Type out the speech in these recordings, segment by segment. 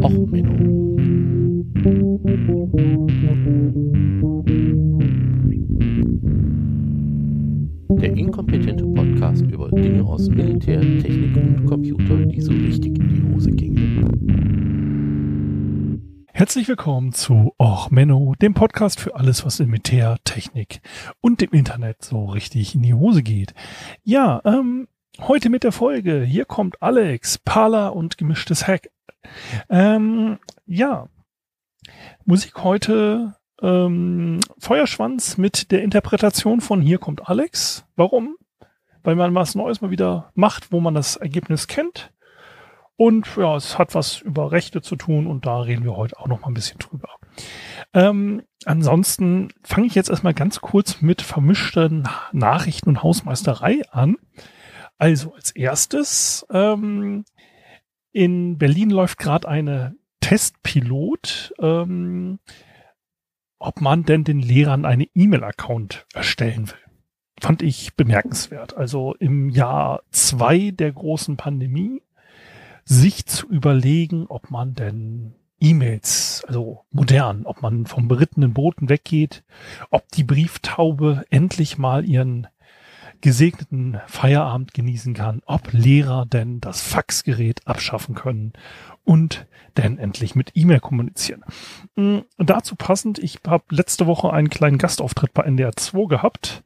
Och, Menno. Der inkompetente Podcast über Dinge aus Militär, Technik und Computer, die so richtig in die Hose gingen. Herzlich willkommen zu Och Menno, dem Podcast für alles, was in Militär, Technik und dem Internet so richtig in die Hose geht. Ja, ähm, heute mit der Folge. Hier kommt Alex, Pala und gemischtes Hack. Ähm, ja, Musik heute ähm, Feuerschwanz mit der Interpretation von Hier kommt Alex. Warum? Weil man was Neues mal wieder macht, wo man das Ergebnis kennt. Und ja, es hat was über Rechte zu tun und da reden wir heute auch noch mal ein bisschen drüber. Ähm, ansonsten fange ich jetzt erstmal ganz kurz mit vermischten Nachrichten und Hausmeisterei an. Also als erstes, ähm, in Berlin läuft gerade eine Testpilot, ähm, ob man denn den Lehrern eine E-Mail-Account erstellen will. Fand ich bemerkenswert. Also im Jahr zwei der großen Pandemie sich zu überlegen, ob man denn E-Mails, also modern, ob man vom berittenen Boten weggeht, ob die Brieftaube endlich mal ihren gesegneten Feierabend genießen kann, ob Lehrer denn das Faxgerät abschaffen können und denn endlich mit E-Mail kommunizieren. Und dazu passend, ich habe letzte Woche einen kleinen Gastauftritt bei NDR 2 gehabt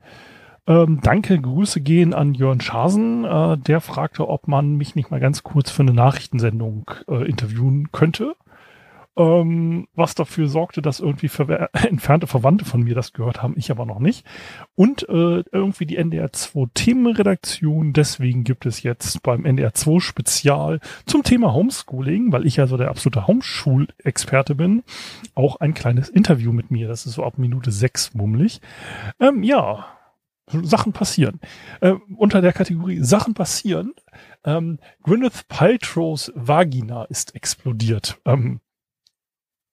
ähm, danke, Grüße gehen an Jörn Schasen. Äh, der fragte, ob man mich nicht mal ganz kurz für eine Nachrichtensendung äh, interviewen könnte. Ähm, was dafür sorgte, dass irgendwie ver entfernte Verwandte von mir das gehört haben, ich aber noch nicht. Und äh, irgendwie die NDR 2 Themenredaktion. Deswegen gibt es jetzt beim NDR 2 Spezial zum Thema Homeschooling, weil ich ja so der absolute Homeschulexperte bin, auch ein kleines Interview mit mir. Das ist so ab Minute sechs mummelig. Ähm, ja, Sachen passieren. Äh, unter der Kategorie Sachen passieren, ähm, Gwyneth Paltrow's Vagina ist explodiert. Ähm,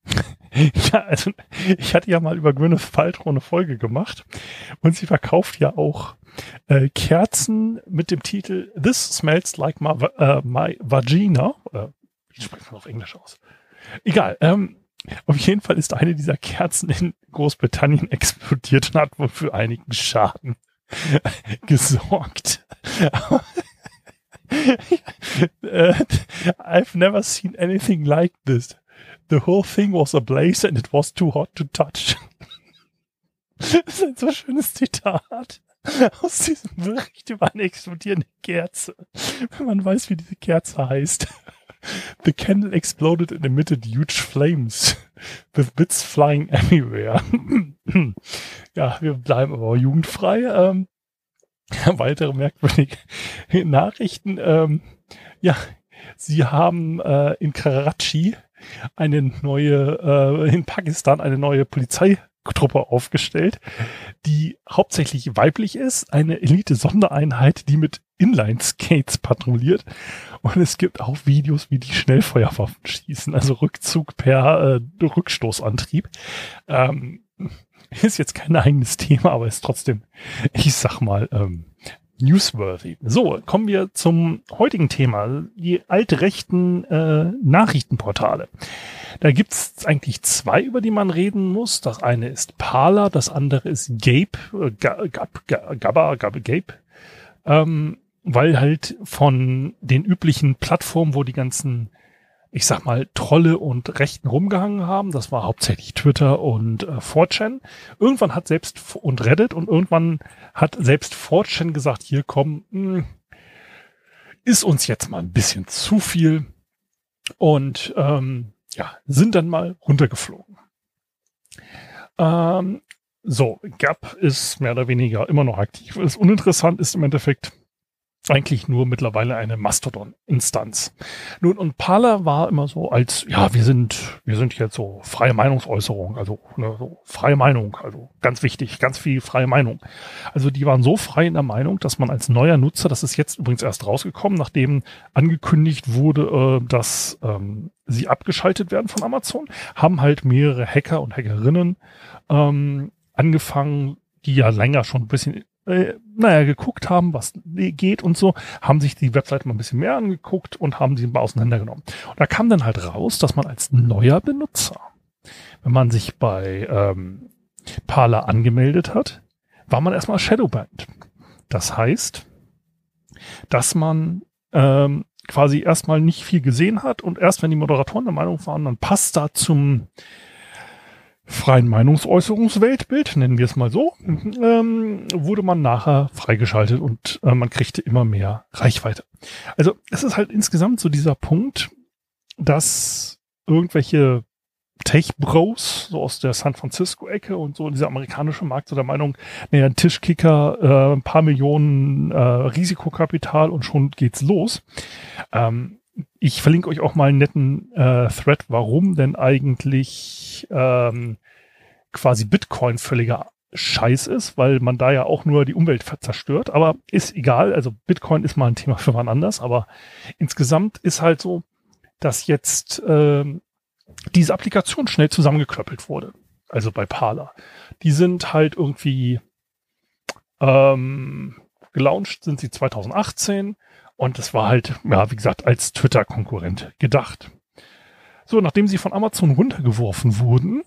ja, also ich hatte ja mal über Gwyneth Paltrow eine Folge gemacht und sie verkauft ja auch äh, Kerzen mit dem Titel This smells like my, uh, my vagina. Wie spricht man auf Englisch aus? Egal. Ähm, auf jeden Fall ist eine dieser Kerzen in Großbritannien explodiert und hat wohl für einigen Schaden gesorgt. I've never seen anything like this. The whole thing was ablaze and it was too hot to touch. Das ist ein so schönes Zitat aus diesem Bericht über eine explodierende Kerze. Wenn man weiß, wie diese Kerze heißt. The candle exploded and emitted huge flames, with bits flying everywhere. ja, wir bleiben aber jugendfrei. Ähm, weitere merkwürdige Nachrichten. Ähm, ja, sie haben äh, in Karachi eine neue, äh, in Pakistan eine neue Polizeitruppe aufgestellt, die hauptsächlich weiblich ist, eine Elite-Sondereinheit, die mit Inline-Skates patrouilliert. Und es gibt auch Videos, wie die Schnellfeuerwaffen schießen, also Rückzug per äh, Rückstoßantrieb. Ähm, ist jetzt kein eigenes Thema, aber ist trotzdem, ich sag mal, ähm, newsworthy. So, kommen wir zum heutigen Thema, die altrechten äh, Nachrichtenportale. Da gibt's eigentlich zwei, über die man reden muss. Das eine ist Parler, das andere ist Gape, äh, Gab, Gabba, Gab, Gape. Ähm, weil halt von den üblichen Plattformen, wo die ganzen ich sag mal, Trolle und Rechten rumgehangen haben. Das war hauptsächlich Twitter und äh, 4chan. Irgendwann hat selbst und Reddit und irgendwann hat selbst 4chan gesagt, hier komm, mh, hm, ist uns jetzt mal ein bisschen zu viel. Und ähm, ja, sind dann mal runtergeflogen. Ähm, so, Gap ist mehr oder weniger immer noch aktiv. Was uninteressant ist im Endeffekt, eigentlich nur mittlerweile eine Mastodon-Instanz. Nun, und Parler war immer so als, ja, wir sind, wir sind jetzt so freie Meinungsäußerung, also ne, so freie Meinung, also ganz wichtig, ganz viel freie Meinung. Also die waren so frei in der Meinung, dass man als neuer Nutzer, das ist jetzt übrigens erst rausgekommen, nachdem angekündigt wurde, äh, dass ähm, sie abgeschaltet werden von Amazon, haben halt mehrere Hacker und Hackerinnen ähm, angefangen, die ja länger schon ein bisschen äh, naja, geguckt haben, was geht und so, haben sich die Webseite mal ein bisschen mehr angeguckt und haben sie mal auseinandergenommen. Und da kam dann halt raus, dass man als neuer Benutzer, wenn man sich bei ähm, Parler angemeldet hat, war man erstmal Shadowbanned. Das heißt, dass man ähm, quasi erstmal nicht viel gesehen hat und erst wenn die Moderatoren der Meinung waren, dann passt da zum freien Meinungsäußerungsweltbild, nennen wir es mal so, ähm, wurde man nachher freigeschaltet und äh, man kriegte immer mehr Reichweite. Also es ist halt insgesamt so dieser Punkt, dass irgendwelche Tech-Bros, so aus der San Francisco-Ecke und so dieser amerikanische Markt so der Meinung, naja, ein Tischkicker, äh, ein paar Millionen äh, Risikokapital und schon geht's los. Ähm, ich verlinke euch auch mal einen netten äh, Thread, warum denn eigentlich ähm, quasi Bitcoin völliger Scheiß ist, weil man da ja auch nur die Umwelt zerstört. Aber ist egal, also Bitcoin ist mal ein Thema für wann anders, aber insgesamt ist halt so, dass jetzt ähm, diese Applikation schnell zusammengeklöppelt wurde. Also bei Parler. Die sind halt irgendwie ähm, gelauncht sind sie 2018 und es war halt, ja, wie gesagt, als Twitter-Konkurrent gedacht. So, nachdem sie von Amazon runtergeworfen wurden,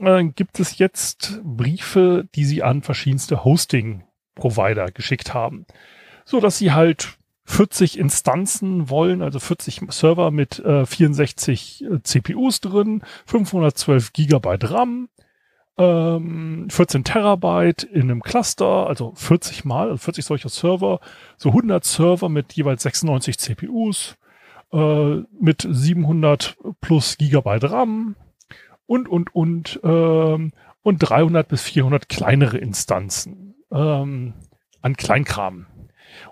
äh, gibt es jetzt Briefe, die sie an verschiedenste Hosting-Provider geschickt haben. So dass sie halt 40 Instanzen wollen, also 40 Server mit äh, 64 äh, CPUs drin, 512 Gigabyte RAM, ähm, 14 Terabyte in einem Cluster, also 40 mal, also 40 solcher Server, so 100 Server mit jeweils 96 CPUs, äh, mit 700 plus Gigabyte RAM und, und, und, ähm, und 300 bis 400 kleinere Instanzen ähm, an Kleinkram.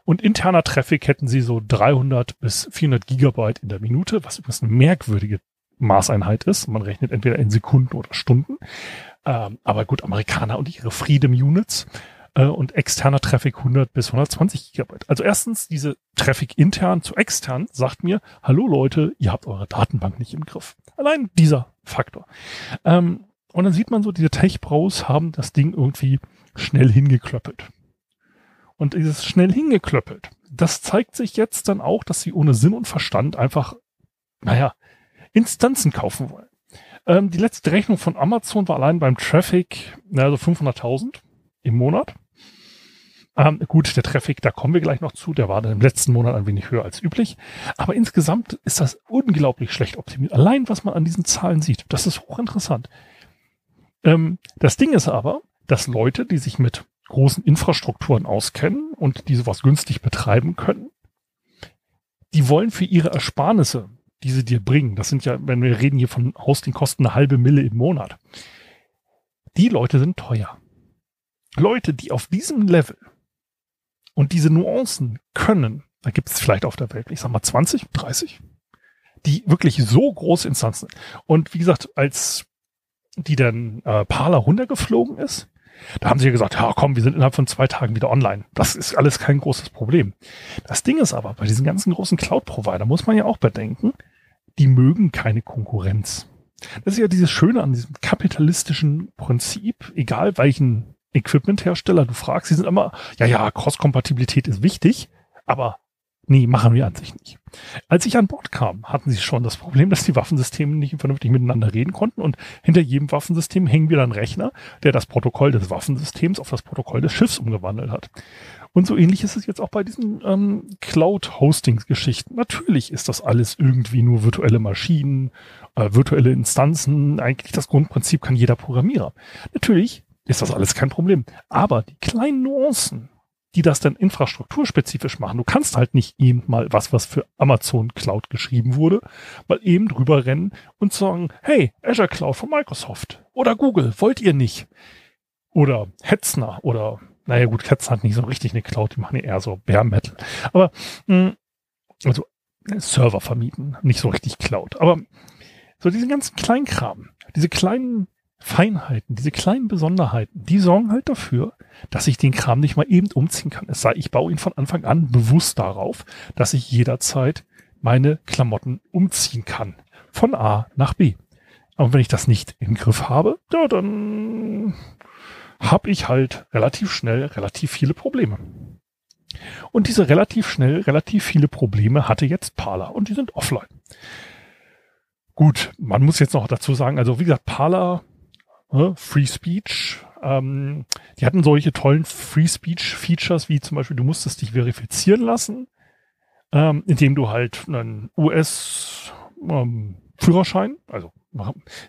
Und interner Traffic hätten sie so 300 bis 400 Gigabyte in der Minute, was übrigens eine merkwürdige Maßeinheit ist. Man rechnet entweder in Sekunden oder Stunden. Ähm, aber gut, Amerikaner und ihre Freedom Units äh, und externer Traffic 100 bis 120 Gigabyte. Also erstens, diese Traffic intern zu extern sagt mir, hallo Leute, ihr habt eure Datenbank nicht im Griff. Allein dieser Faktor. Ähm, und dann sieht man so, diese Tech-Bros haben das Ding irgendwie schnell hingeklöppelt. Und dieses schnell hingeklöppelt, das zeigt sich jetzt dann auch, dass sie ohne Sinn und Verstand einfach, naja, Instanzen kaufen wollen. Ähm, die letzte Rechnung von Amazon war allein beim Traffic, also 500.000 im Monat. Ähm, gut, der Traffic, da kommen wir gleich noch zu, der war dann im letzten Monat ein wenig höher als üblich. Aber insgesamt ist das unglaublich schlecht optimiert. Allein, was man an diesen Zahlen sieht, das ist hochinteressant. Ähm, das Ding ist aber, dass Leute, die sich mit großen Infrastrukturen auskennen und die sowas günstig betreiben können, die wollen für ihre Ersparnisse, die sie dir bringen, das sind ja, wenn wir reden hier von Hostingkosten eine halbe Mille im Monat, die Leute sind teuer. Leute, die auf diesem Level und diese Nuancen können, da gibt es vielleicht auf der Welt, ich sag mal 20, 30, die wirklich so große Instanzen. Und wie gesagt, als die dann äh, Parler runtergeflogen ist, da haben sie gesagt, ja komm, wir sind innerhalb von zwei Tagen wieder online. Das ist alles kein großes Problem. Das Ding ist aber, bei diesen ganzen großen Cloud-Provider muss man ja auch bedenken, die mögen keine Konkurrenz. Das ist ja dieses Schöne an diesem kapitalistischen Prinzip, egal welchen Equipment-Hersteller du fragst, sie sind immer, ja, ja, Cross-Kompatibilität ist wichtig, aber Nee, machen wir an sich nicht. Als ich an Bord kam, hatten sie schon das Problem, dass die Waffensysteme nicht vernünftig miteinander reden konnten und hinter jedem Waffensystem hängen wieder ein Rechner, der das Protokoll des Waffensystems auf das Protokoll des Schiffs umgewandelt hat. Und so ähnlich ist es jetzt auch bei diesen ähm, Cloud-Hostings-Geschichten. Natürlich ist das alles irgendwie nur virtuelle Maschinen, äh, virtuelle Instanzen. Eigentlich das Grundprinzip kann jeder Programmierer. Natürlich ist das alles kein Problem. Aber die kleinen Nuancen, die das dann infrastrukturspezifisch machen. Du kannst halt nicht eben mal was, was für Amazon Cloud geschrieben wurde, mal eben drüber rennen und sagen, hey, Azure Cloud von Microsoft oder Google, wollt ihr nicht? Oder Hetzner oder, naja gut, Hetzner hat nicht so richtig eine Cloud, die machen ja eher so Bare Metal. Aber, mh, hm, also Server vermieten, nicht so richtig Cloud. Aber so diesen ganzen Kleinkram, diese kleinen Feinheiten, diese kleinen Besonderheiten, die sorgen halt dafür, dass ich den Kram nicht mal eben umziehen kann. Es sei, ich baue ihn von Anfang an bewusst darauf, dass ich jederzeit meine Klamotten umziehen kann. Von A nach B. Und wenn ich das nicht im Griff habe, ja, dann habe ich halt relativ schnell relativ viele Probleme. Und diese relativ schnell relativ viele Probleme hatte jetzt Parler und die sind offline. Gut, man muss jetzt noch dazu sagen, also wie gesagt, Parler, äh, Free Speech, ähm, die hatten solche tollen Free Speech Features wie zum Beispiel, du musstest dich verifizieren lassen, ähm, indem du halt einen US ähm, Führerschein, also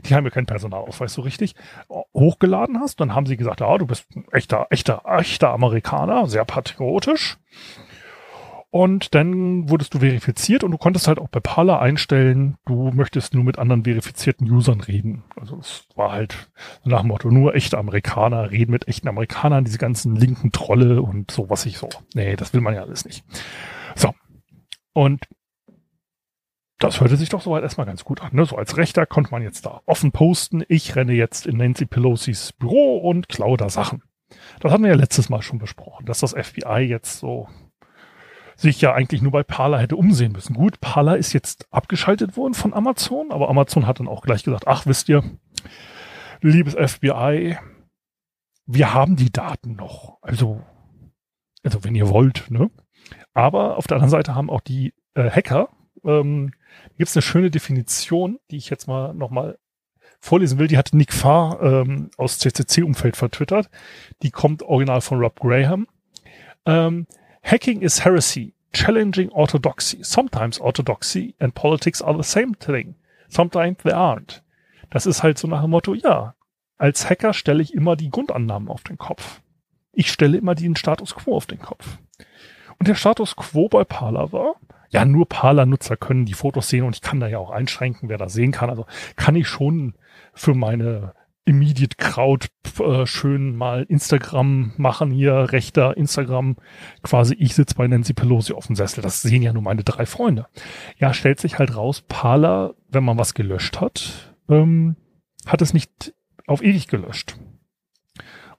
die haben ja keinen Personalausweis so richtig, hochgeladen hast. Dann haben sie gesagt, ja, du bist ein echter, echter, echter Amerikaner, sehr patriotisch. Und dann wurdest du verifiziert und du konntest halt auch bei Parler einstellen, du möchtest nur mit anderen verifizierten Usern reden. Also es war halt nach dem Motto, nur echte Amerikaner reden mit echten Amerikanern, diese ganzen linken Trolle und so, was ich so. Nee, das will man ja alles nicht. So. Und das hörte sich doch soweit erstmal ganz gut an. Ne? So als Rechter konnte man jetzt da offen posten, ich renne jetzt in Nancy Pelosi's Büro und klaue da Sachen. Das hatten wir ja letztes Mal schon besprochen, dass das FBI jetzt so sich ja eigentlich nur bei Parler hätte umsehen müssen. Gut, Parler ist jetzt abgeschaltet worden von Amazon, aber Amazon hat dann auch gleich gesagt, ach, wisst ihr, liebes FBI, wir haben die Daten noch. Also, also wenn ihr wollt, ne? Aber auf der anderen Seite haben auch die äh, Hacker ähm, gibt es eine schöne Definition, die ich jetzt mal nochmal vorlesen will. Die hat Nick Farr ähm, aus CCC-Umfeld vertwittert. Die kommt original von Rob Graham. Ähm, Hacking is heresy, challenging orthodoxy. Sometimes orthodoxy and politics are the same thing. Sometimes they aren't. Das ist halt so nach dem Motto, ja, als Hacker stelle ich immer die Grundannahmen auf den Kopf. Ich stelle immer den Status quo auf den Kopf. Und der Status quo bei Parler war, ja, nur Parler-Nutzer können die Fotos sehen und ich kann da ja auch einschränken, wer das sehen kann. Also kann ich schon für meine Immediate Crowd äh, schön mal Instagram machen hier, rechter Instagram, quasi ich sitze bei Nancy Pelosi auf dem Sessel. Das sehen ja nur meine drei Freunde. Ja, stellt sich halt raus, Parler, wenn man was gelöscht hat, ähm, hat es nicht auf ewig gelöscht.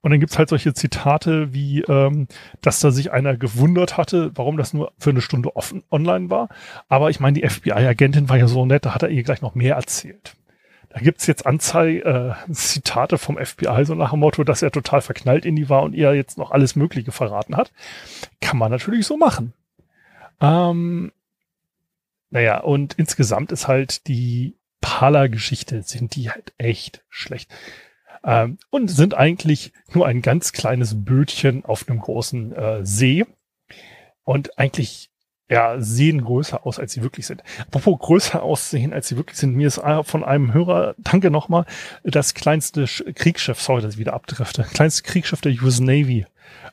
Und dann gibt's halt solche Zitate wie, ähm, dass da sich einer gewundert hatte, warum das nur für eine Stunde offen online war. Aber ich meine, die FBI-Agentin war ja so nett, da hat er ihr gleich noch mehr erzählt. Da gibt's jetzt Anzeige, äh, Zitate vom FBI, so nach dem Motto, dass er total verknallt in die war und ihr jetzt noch alles Mögliche verraten hat. Kann man natürlich so machen. Ähm, naja, und insgesamt ist halt die Parler-Geschichte, sind die halt echt schlecht ähm, und sind eigentlich nur ein ganz kleines Bötchen auf einem großen äh, See und eigentlich ja, sehen größer aus, als sie wirklich sind. Apropos größer aussehen, als sie wirklich sind, mir ist von einem Hörer, danke nochmal, das kleinste Kriegsschiff, sorry, dass ich wieder abdrifte, kleinste Kriegsschiff der US Navy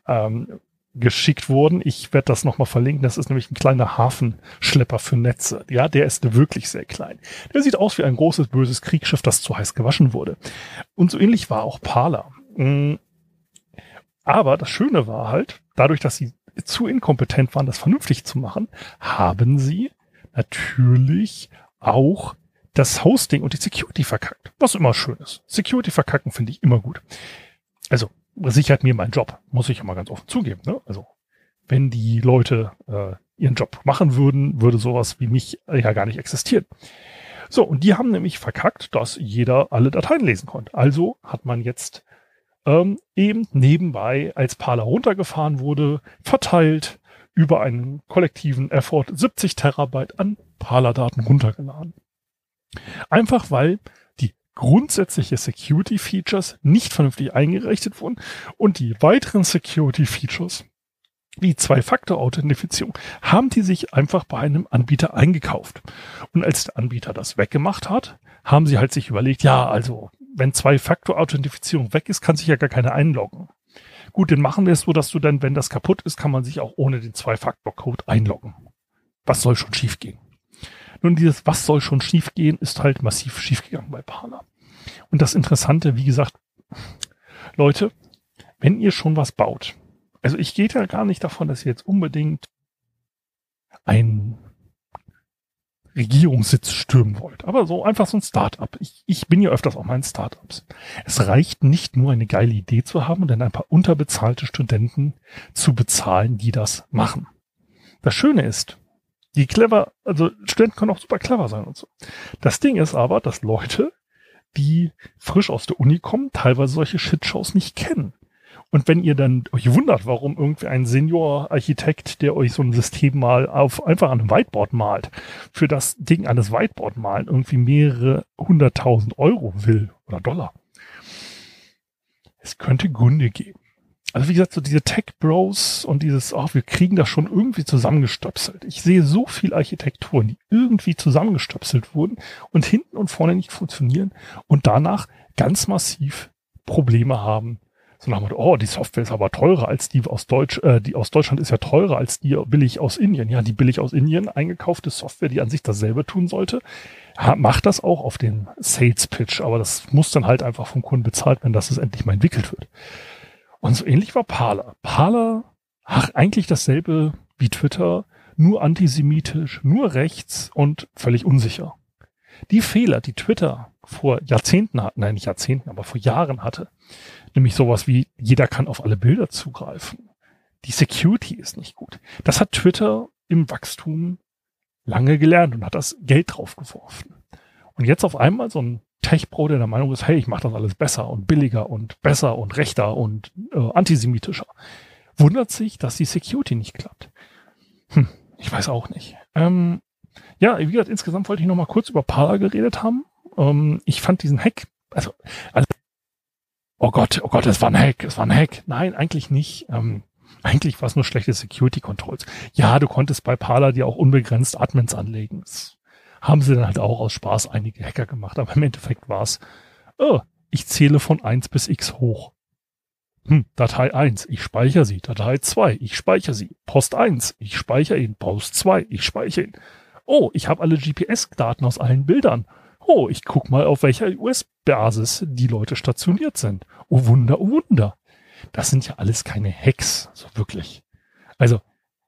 ähm, geschickt worden. Ich werde das nochmal verlinken. Das ist nämlich ein kleiner Hafenschlepper für Netze. Ja, der ist wirklich sehr klein. Der sieht aus wie ein großes, böses Kriegsschiff, das zu heiß gewaschen wurde. Und so ähnlich war auch Parler. Mm. Aber das Schöne war halt, dadurch, dass sie zu inkompetent waren, das vernünftig zu machen, haben sie natürlich auch das Hosting und die Security verkackt. Was immer schön ist. Security verkacken finde ich immer gut. Also sichert mir mein Job, muss ich immer ganz offen zugeben. Ne? Also wenn die Leute äh, ihren Job machen würden, würde sowas wie mich ja gar nicht existieren. So, und die haben nämlich verkackt, dass jeder alle Dateien lesen konnte. Also hat man jetzt ähm, eben nebenbei, als Parler runtergefahren wurde, verteilt über einen kollektiven Effort 70 Terabyte an Parler-Daten runtergeladen. Einfach weil grundsätzliche Security Features nicht vernünftig eingerichtet wurden und die weiteren Security Features wie Zwei-Faktor-Authentifizierung haben die sich einfach bei einem Anbieter eingekauft. Und als der Anbieter das weggemacht hat, haben sie halt sich überlegt, ja, also wenn Zwei-Faktor-Authentifizierung weg ist, kann sich ja gar keiner einloggen. Gut, dann machen wir es so, dass du dann, wenn das kaputt ist, kann man sich auch ohne den Zwei-Faktor-Code einloggen. Was soll schon schiefgehen? Nun, dieses Was soll schon schiefgehen, ist halt massiv schiefgegangen bei Parler. Und das Interessante, wie gesagt, Leute, wenn ihr schon was baut, also ich gehe ja gar nicht davon, dass ihr jetzt unbedingt ein Regierungssitz stürmen wollt. Aber so einfach so ein Startup. Ich, ich bin ja öfters auch mal in Startups. Es reicht nicht nur eine geile Idee zu haben und dann ein paar unterbezahlte Studenten zu bezahlen, die das machen. Das Schöne ist, die clever, also Studenten können auch super clever sein und so. Das Ding ist aber, dass Leute, die frisch aus der Uni kommen, teilweise solche Shitshows nicht kennen. Und wenn ihr dann euch wundert, warum irgendwie ein Senior-Architekt, der euch so ein System mal auf einfach an einem Whiteboard malt, für das Ding an das Whiteboard malen irgendwie mehrere hunderttausend Euro will oder Dollar. Es könnte Gründe geben. Also wie gesagt, so diese Tech Bros und dieses, ach, wir kriegen das schon irgendwie zusammengestöpselt. Ich sehe so viel Architekturen, die irgendwie zusammengestöpselt wurden und hinten und vorne nicht funktionieren und danach ganz massiv Probleme haben. So nach dem Motto, oh, die Software ist aber teurer als die aus Deutsch, äh, die aus Deutschland ist ja teurer als die billig aus Indien. Ja, die billig aus Indien eingekaufte Software, die an sich dasselbe tun sollte, macht das auch auf den Sales Pitch, aber das muss dann halt einfach vom Kunden bezahlt werden, dass es endlich mal entwickelt wird. Und so ähnlich war Parler. Parler, ach, eigentlich dasselbe wie Twitter, nur antisemitisch, nur rechts und völlig unsicher. Die Fehler, die Twitter vor Jahrzehnten hat, nein, nicht Jahrzehnten, aber vor Jahren hatte, nämlich sowas wie jeder kann auf alle Bilder zugreifen. Die Security ist nicht gut. Das hat Twitter im Wachstum lange gelernt und hat das Geld draufgeworfen. Und jetzt auf einmal so ein Tech-Pro, der der Meinung ist, hey, ich mache das alles besser und billiger und besser und rechter und äh, antisemitischer, wundert sich, dass die Security nicht klappt. Hm, ich weiß auch nicht. Ähm, ja, wie gesagt, insgesamt wollte ich noch mal kurz über Parler geredet haben. Ähm, ich fand diesen Hack, also, also, oh Gott, oh Gott, es war ein Hack, es war ein Hack. Nein, eigentlich nicht. Ähm, eigentlich war es nur schlechte Security Controls. Ja, du konntest bei Parler dir auch unbegrenzt Admins anlegen. Das haben sie dann halt auch aus Spaß einige Hacker gemacht. Aber im Endeffekt war es, oh, ich zähle von eins bis x hoch. Hm, Datei eins, ich speichere sie. Datei zwei, ich speichere sie. Post eins, ich speichere ihn. Post zwei, ich speichere ihn. Oh, ich habe alle GPS-Daten aus allen Bildern. Oh, ich guck mal, auf welcher US-Basis die Leute stationiert sind. Oh Wunder, oh Wunder. Das sind ja alles keine Hacks, so wirklich. Also,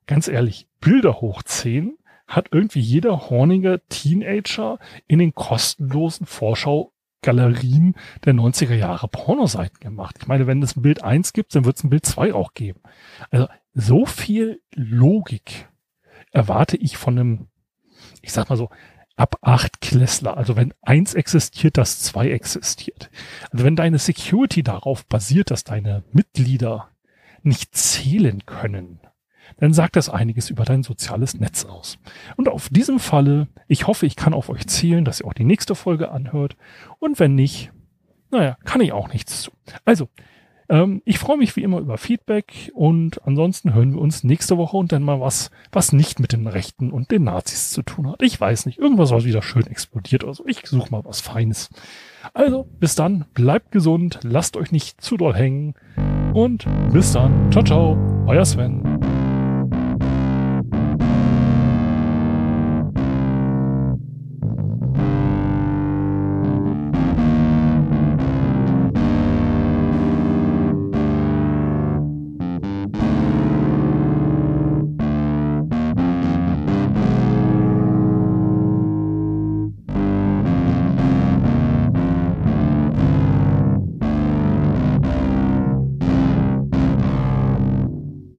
ganz ehrlich, Bilder hochziehen hat irgendwie jeder hornige Teenager in den kostenlosen Vorschau-Galerien der 90er Jahre Pornoseiten gemacht. Ich meine, wenn es ein Bild 1 gibt, dann wird es ein Bild 2 auch geben. Also so viel Logik erwarte ich von einem, ich sag mal so, ab acht Klässler. Also wenn eins existiert, dass zwei existiert. Also wenn deine Security darauf basiert, dass deine Mitglieder nicht zählen können, dann sagt das einiges über dein soziales Netz aus. Und auf diesem Falle, ich hoffe, ich kann auf euch zählen, dass ihr auch die nächste Folge anhört. Und wenn nicht, naja, kann ich auch nichts zu. Also, ähm, ich freue mich wie immer über Feedback und ansonsten hören wir uns nächste Woche und dann mal was, was nicht mit den Rechten und den Nazis zu tun hat. Ich weiß nicht, irgendwas, was wieder schön explodiert oder so. Ich suche mal was Feines. Also, bis dann, bleibt gesund, lasst euch nicht zu doll hängen und bis dann. Ciao, ciao, euer Sven.